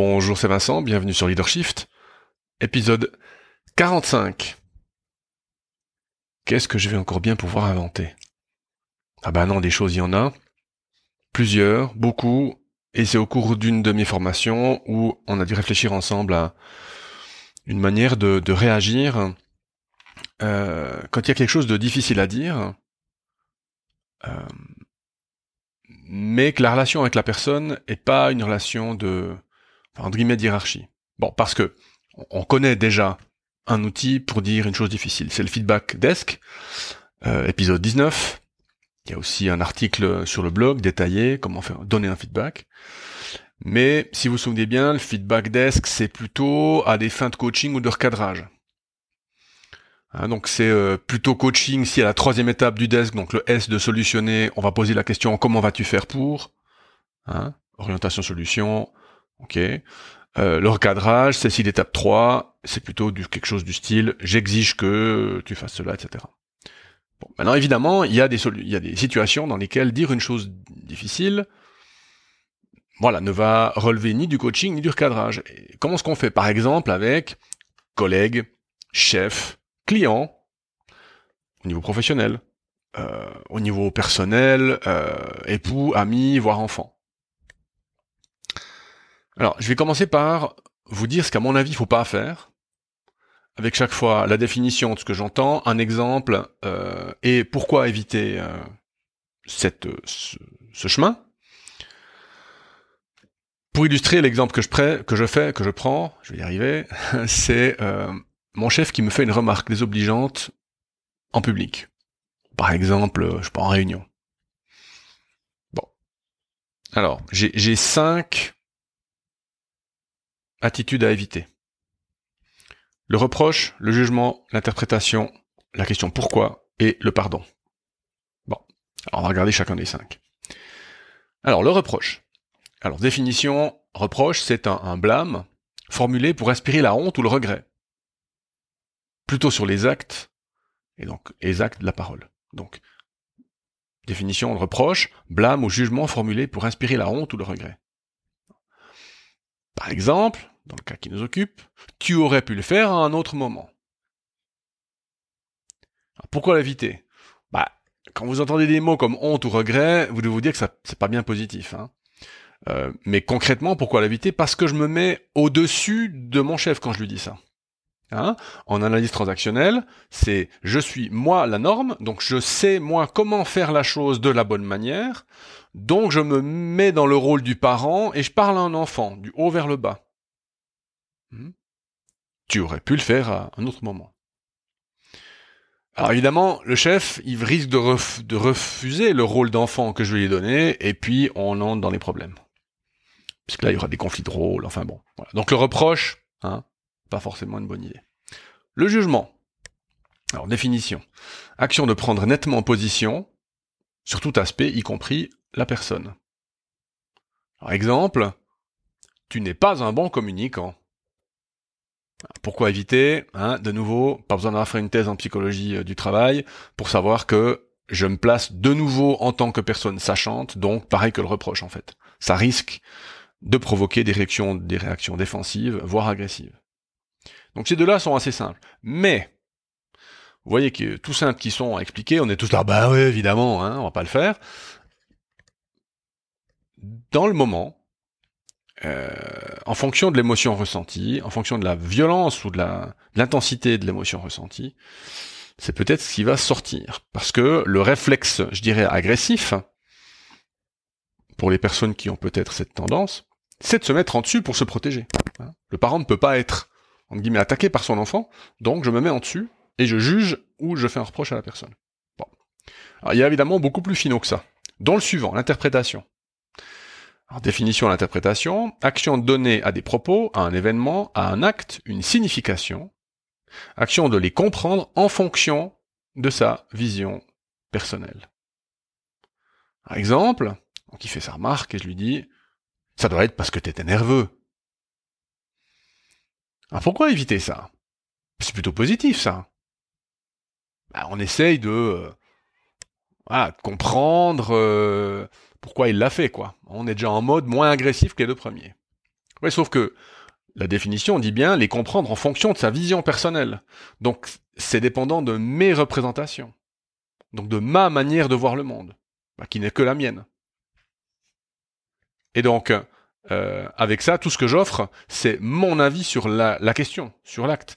Bonjour, c'est Vincent, bienvenue sur Leadershift, épisode 45. Qu'est-ce que je vais encore bien pouvoir inventer? Ah bah non, des choses, il y en a. Plusieurs, beaucoup, et c'est au cours d'une de mes formations où on a dû réfléchir ensemble à une manière de, réagir euh, quand il y a quelque chose de difficile à dire, euh, mais que la relation avec la personne est pas une relation de entre guillemets. Bon, parce que on connaît déjà un outil pour dire une chose difficile, c'est le feedback desk, euh, épisode 19. Il y a aussi un article sur le blog détaillé comment faire donner un feedback. Mais si vous vous souvenez bien, le feedback desk, c'est plutôt à des fins de coaching ou de recadrage. Hein, donc c'est euh, plutôt coaching si à la troisième étape du desk, donc le S de solutionner, on va poser la question comment vas-tu faire pour hein, Orientation solution, ok. Euh, le recadrage, c'est si l'étape 3, c'est plutôt du, quelque chose du style j'exige que tu fasses cela, etc. Bon, maintenant évidemment, il y, a des y a des situations dans lesquelles dire une chose difficile, voilà, ne va relever ni du coaching ni du recadrage. comment est-ce qu'on fait? Par exemple avec collègues, chefs, clients, au niveau professionnel, euh, au niveau personnel, euh, époux, amis, voire enfants. Alors, je vais commencer par vous dire ce qu'à mon avis il faut pas faire, avec chaque fois la définition de ce que j'entends, un exemple euh, et pourquoi éviter cette, ce, chemin. Pour illustrer l'exemple que je, que je fais, que je prends, je vais y arriver, c'est mon chef qui me fait une remarque désobligeante en public. Par exemple, je pas en réunion. Bon. Alors, j'ai cinq attitudes à éviter. Le reproche, le jugement, l'interprétation, la question pourquoi et le pardon. Bon. Alors, on va regarder chacun des cinq. Alors, le reproche. Alors, définition, reproche, c'est un blâme formulé pour inspirer la honte ou le regret plutôt sur les actes, et donc les actes de la parole. Donc, définition, le reproche, blâme ou jugement formulé pour inspirer la honte ou le regret. Par exemple, dans le cas qui nous occupe, tu aurais pu le faire à un autre moment. pourquoi l'éviter? Bah, quand vous entendez des mots comme honte ou regret, vous devez vous dire que ça c'est pas bien positif. Hein. Euh, mais concrètement, pourquoi l'éviter? Parce que je me mets au-dessus de mon chef quand je lui dis ça. Hein en analyse transactionnelle, c'est je suis moi la norme, donc je sais moi comment faire la chose de la bonne manière, donc je me mets dans le rôle du parent et je parle à un enfant, du haut vers le bas. Hmm tu aurais pu le faire à un autre moment. Alors évidemment, le chef, il risque de, refuser le rôle d'enfant que je lui donner, et puis on entre dans les problèmes. Puisque là, il y aura des conflits de rôle, enfin bon. Voilà. Donc le reproche, hein, pas forcément une bonne idée. Le jugement. Alors, définition. Action de prendre nettement position sur tout aspect, y compris la personne. Par exemple, tu n'es pas un bon communicant. Pourquoi éviter hein, De nouveau, pas besoin d'avoir fait une thèse en psychologie euh, du travail pour savoir que je me place de nouveau en tant que personne sachante, donc pareil que le reproche en fait. Ça risque de provoquer des réactions, des réactions défensives, voire agressives. Donc ces deux-là sont assez simples. Mais, vous voyez que tout simples qui sont à expliquer, on est tous là, bah oui, évidemment, hein, on va pas le faire. Dans le moment, euh, en fonction de l'émotion ressentie, en fonction de la violence ou de l'intensité de l'émotion ressentie, c'est peut-être ce qui va sortir. Parce que le réflexe, je dirais, agressif, pour les personnes qui ont peut-être cette tendance, c'est de se mettre en dessus pour se protéger. Le parent ne peut pas être entre guillemets, attaqué par son enfant, donc je me mets en dessus, et je juge ou je fais un reproche à la personne. Bon. Alors, il y a évidemment beaucoup plus finaux que ça. Dans le suivant, l'interprétation. Alors, définition l'interprétation, action donnée à des propos, à un événement, à un acte, une signification, action de les comprendre en fonction de sa vision personnelle. Par exemple, donc il fait sa remarque et je lui dis, ça doit être parce que t'étais nerveux. Alors pourquoi éviter ça? C'est plutôt positif ça. Bah, on essaye de, euh, comprendre euh, pourquoi il l'a fait quoi. On est déjà en mode moins agressif que les deux premiers. Sauf que la définition dit bien les comprendre en fonction de sa vision personnelle. Donc c'est dépendant de mes représentations. Donc de ma manière de voir le monde, bah, qui n'est que la mienne. Et donc, euh, avec ça, tout ce que j'offre, c'est mon avis sur la, question, sur l'acte.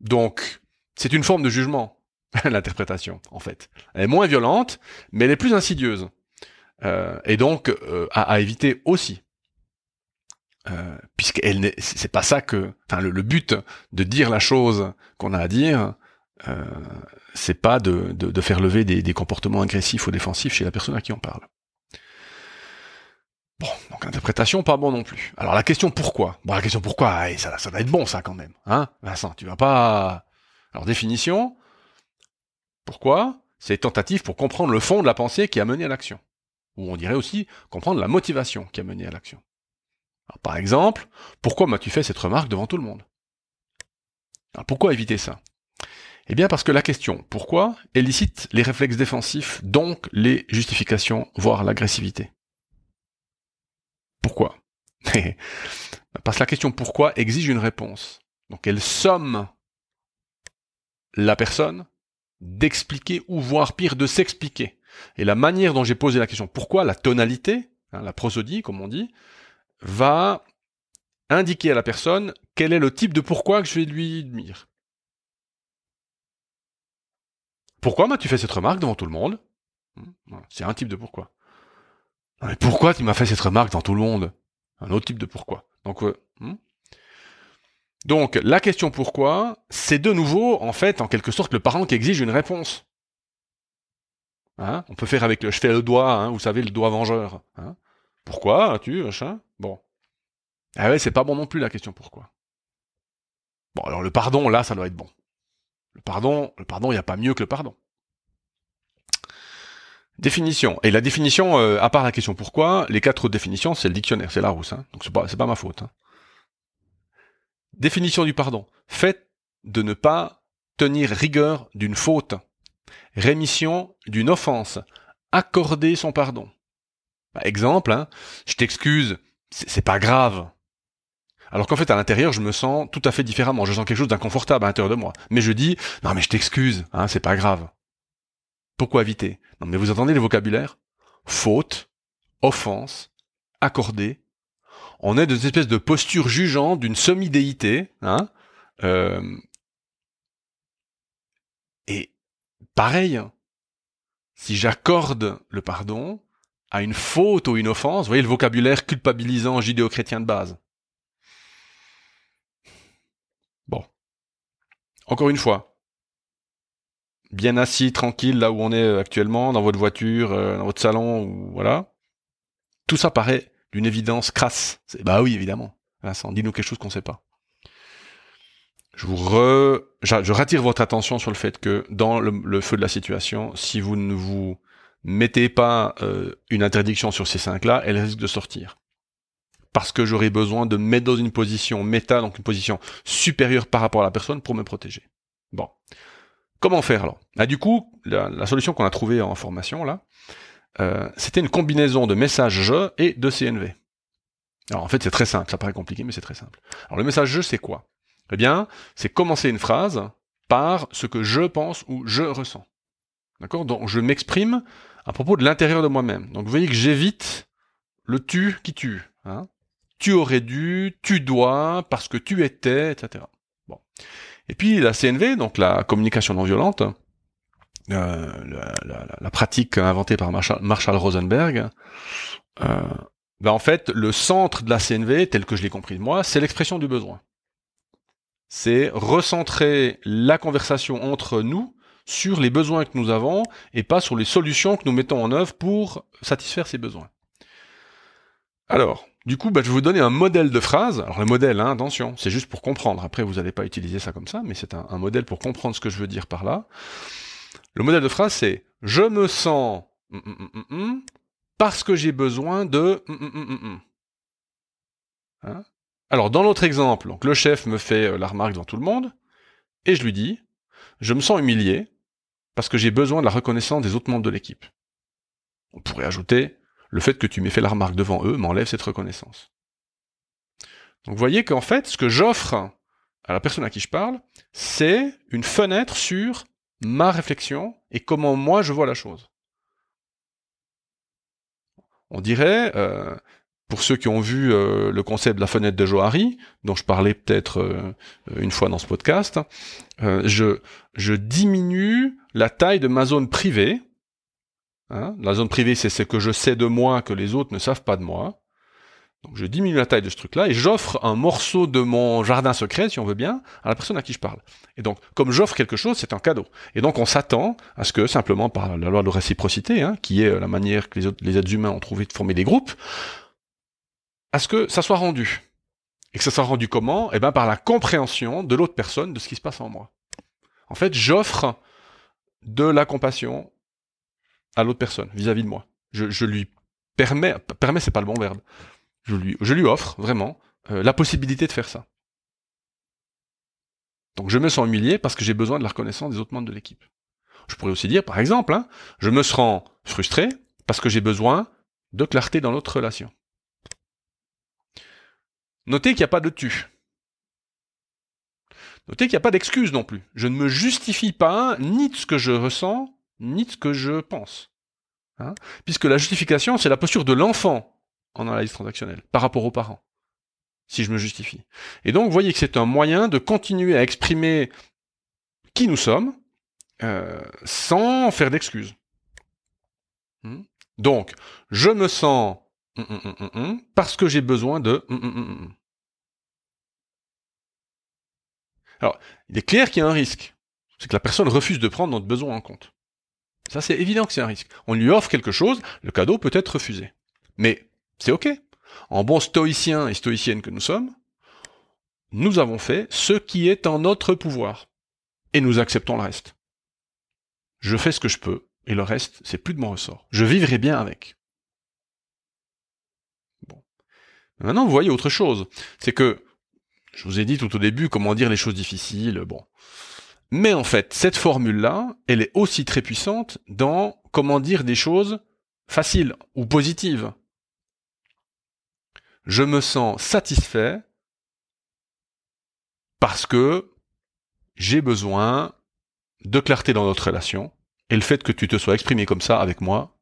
Donc, c'est une forme de jugement, l'interprétation, en fait. Elle est moins violente, mais elle est plus insidieuse. Euh, et donc, euh, à, éviter aussi. N'est, c'est pas ça que, enfin, le, but de dire la chose qu'on a à dire, c'est pas de, faire lever des, des, comportements agressifs ou défensifs chez la personne à qui on parle. Bon, donc interprétation pas bon non plus. Alors la question pourquoi? Bon, la question pourquoi, ça, ça va être bon ça quand même, hein Vincent, tu vas pas. Alors définition. Pourquoi? C'est tentative pour comprendre le fond de la pensée qui a mené à l'action. Ou on dirait aussi comprendre la motivation qui a mené à l'action. par exemple, pourquoi m'as-tu fait cette remarque devant tout le monde? Alors pourquoi éviter ça? Eh bien parce que la question pourquoi élicite les réflexes défensifs, donc les justifications, voire l'agressivité. Parce que la question pourquoi exige une réponse. Donc elle somme la personne d'expliquer ou voire pire de s'expliquer. Et la manière dont j'ai posé la question pourquoi, la tonalité, hein, la prosodie comme on dit, va indiquer à la personne quel est le type de pourquoi que je vais lui dire. Pourquoi m'as-tu fait cette remarque devant tout le monde? C'est un type de pourquoi. Mais pourquoi tu m'as fait cette remarque devant tout le monde? Un autre type de pourquoi. Donc, euh, hmm. Donc, la question pourquoi, c'est de nouveau, en fait, en quelque sorte, le parent qui exige une réponse. Hein On peut faire avec le, je fais le doigt, hein, vous savez, le doigt vengeur. Hein pourquoi tu, machin? Bon. Ah ouais, c'est pas bon non plus la question pourquoi. Bon, alors le pardon, là, ça doit être bon. Le pardon, le pardon, il n'y a pas mieux que le pardon. Définition. Et la définition, euh, à part la question pourquoi, les quatre autres définitions, c'est le dictionnaire, c'est la rousse. Hein. Donc c'est pas, pas ma faute. Hein. Définition du pardon. Fait de ne pas tenir rigueur d'une faute. Rémission d'une offense. Accorder son pardon. Bah, exemple, hein, je t'excuse, c'est pas grave. Alors qu'en fait, à l'intérieur, je me sens tout à fait différemment. Je sens quelque chose d'inconfortable à l'intérieur de moi. Mais je dis, non, mais je t'excuse, hein, c'est pas grave. Pourquoi éviter? Mais vous entendez le vocabulaire? Faute, offense, accordé. On est dans une espèce de posture jugeante d'une semi-déité, hein euh... Et pareil, si j'accorde le pardon à une faute ou une offense, vous voyez le vocabulaire culpabilisant judéo-chrétien de base. Bon. Encore une fois, bien assis, tranquille, là où on est actuellement, dans votre voiture, euh, dans votre salon, ou voilà. Tout ça paraît d'une évidence crasse. Bah oui, évidemment. Vincent, dis-nous quelque chose qu'on sait pas. Je vous re... je rattire votre attention sur le fait que dans le, feu de la situation, si vous ne vous mettez pas euh, une interdiction sur ces cinq-là, elle risque de sortir parce que j'aurai besoin de me mettre dans une position méta, donc une position supérieure par rapport à la personne pour me protéger. Bon. Comment faire alors? Ah, Du coup, la, solution qu'on a trouvée en formation là, euh, c'était une combinaison de message je et de CNV. Alors en fait c'est très simple, ça paraît compliqué mais c'est très simple. Alors le message je c'est quoi? Eh bien, c'est commencer une phrase par ce que je pense ou je ressens. D'accord? Donc je m'exprime à propos de l'intérieur de moi-même. Donc vous voyez que j'évite le tu qui tue. Hein tu aurais dû, tu dois, parce que tu étais, etc. Bon. Et puis la CNV, donc la communication non violente, euh, la, pratique inventée par Marshall, Rosenberg, euh, ben en fait, le centre de la CNV, tel que je l'ai compris de moi, c'est l'expression du besoin. C'est recentrer la conversation entre nous sur les besoins que nous avons et pas sur les solutions que nous mettons en œuvre pour satisfaire ces besoins. Alors, du coup, bah, je vais vous donner un modèle de phrase. Alors le modèle, hein, attention, c'est juste pour comprendre. Après, vous n'allez pas utiliser ça comme ça, mais c'est un, modèle pour comprendre ce que je veux dire par là. Le modèle de phrase, c'est je me sens mm, mm, mm, parce que j'ai besoin de hein? Alors dans l'autre exemple, donc le chef me fait euh, la remarque devant tout le monde, et je lui dis je me sens humilié parce que j'ai besoin de la reconnaissance des autres membres de l'équipe. On pourrait ajouter le fait que tu m'aies fait la remarque devant eux m'enlève cette reconnaissance. Donc vous voyez qu'en fait, ce que j'offre à la personne à qui je parle, c'est une fenêtre sur ma réflexion et comment moi je vois la chose. On dirait, euh, pour ceux qui ont vu euh, le concept de la fenêtre de Johari, dont je parlais peut-être euh, une fois dans ce podcast, je, je diminue la taille de ma zone privée. Hein? la zone privée, c'est ce que je sais de moi que les autres ne savent pas de moi. Donc je diminue la taille de ce truc-là et j'offre un morceau de mon jardin secret, si on veut bien, à la personne à qui je parle. Et donc, comme j'offre quelque chose, c'est un cadeau. Et donc on s'attend à ce que, simplement par la loi de réciprocité, hein, qui est la manière que les, les êtres humains ont trouvé de former des groupes, à ce que ça soit rendu. Et que ça soit rendu comment? Eh bien par la compréhension de l'autre personne de ce qui se passe en moi. En fait, j'offre de la compassion à l'autre personne vis-à-vis de moi. Je, lui permets, permet c'est pas le bon verbe je lui, je lui offre vraiment euh, la possibilité de faire ça. Donc je me sens humilié parce que j'ai besoin de la reconnaissance des autres membres de l'équipe. Je pourrais aussi dire, par exemple, hein, je me sens frustré parce que j'ai besoin de clarté dans notre relation. Notez qu'il n'y a pas de tu. Notez qu'il n'y a pas d'excuse non plus. Je ne me justifie pas ni de ce que je ressens, ni de ce que je pense. Hein, puisque la justification, c'est la posture de l'enfant en analyse transactionnelle par rapport aux parents, si je me justifie. Et donc, vous voyez que c'est un moyen de continuer à exprimer qui nous sommes euh, sans faire d'excuses. Hmm? Donc, je me sens hum, hum, hum, parce que j'ai besoin de Alors, il est clair qu'il y a un risque. C'est que la personne refuse de prendre notre besoin en compte. Ça, c'est évident que c'est un risque. On lui offre quelque chose, le cadeau peut être refusé. Mais c'est ok. En bon stoïcien et stoïcienne que nous sommes, nous avons fait ce qui est en notre pouvoir. Et nous acceptons le reste. Je fais ce que je peux, et le reste, c'est plus de mon ressort. Je vivrai bien avec. Bon. Maintenant, vous voyez autre chose. C'est que, je vous ai dit tout au début comment dire les choses difficiles, bon. Mais en fait, cette formule-là, elle est aussi très puissante dans comment dire des choses faciles ou positives je me sens satisfait parce que j'ai besoin de clarté dans notre relation et le fait que tu te sois exprimé comme ça avec moi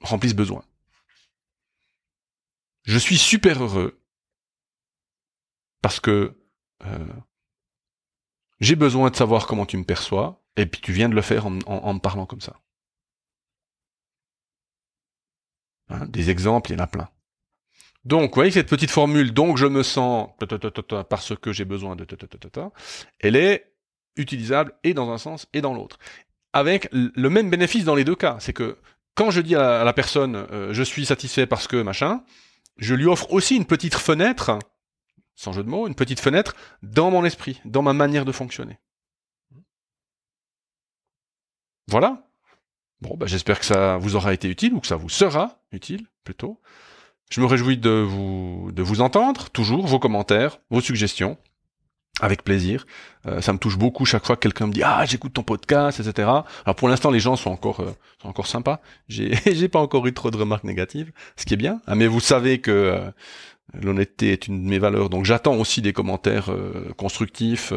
remplit ce besoin. Je suis super heureux parce que euh, j'ai besoin de savoir comment tu me perçois et puis tu viens de le faire en, me parlant comme ça. Hein, des exemples, il y en a plein. Donc, vous voyez cette petite formule, donc je me sens parce que j'ai besoin de elle est utilisable et dans un sens et dans l'autre. Avec le même bénéfice dans les deux cas. C'est que quand je dis à la personne euh, je suis satisfait parce que machin, je lui offre aussi une petite fenêtre, sans jeu de mots, une petite fenêtre dans mon esprit, dans ma manière de fonctionner. Voilà. Bon, bah, j'espère que ça vous aura été utile ou que ça vous sera utile plutôt. Je me réjouis de vous, entendre, toujours, vos commentaires, vos suggestions, avec plaisir. Euh, ça me touche beaucoup chaque fois que quelqu'un me dit ah j'écoute ton podcast, etc. Alors pour l'instant les gens sont encore euh, sympas. J'ai j'ai pas encore eu trop de remarques négatives, ce qui est bien. Ah, mais vous savez que euh, l'honnêteté est une de mes valeurs, donc j'attends aussi des commentaires constructifs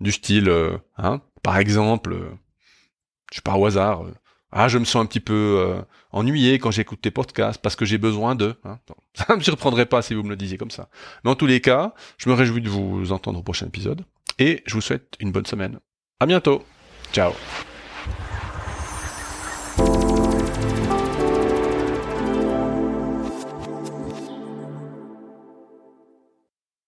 du style hein, par exemple, je pas au hasard ah, je me sens un petit peu euh, ennuyé quand j'écoute tes podcasts parce que j'ai besoin de. Hein. Ça ne me surprendrait pas si vous me le disiez comme ça. Mais en tous les cas, je me réjouis de vous entendre au prochain épisode et je vous souhaite une bonne semaine. À bientôt. Ciao.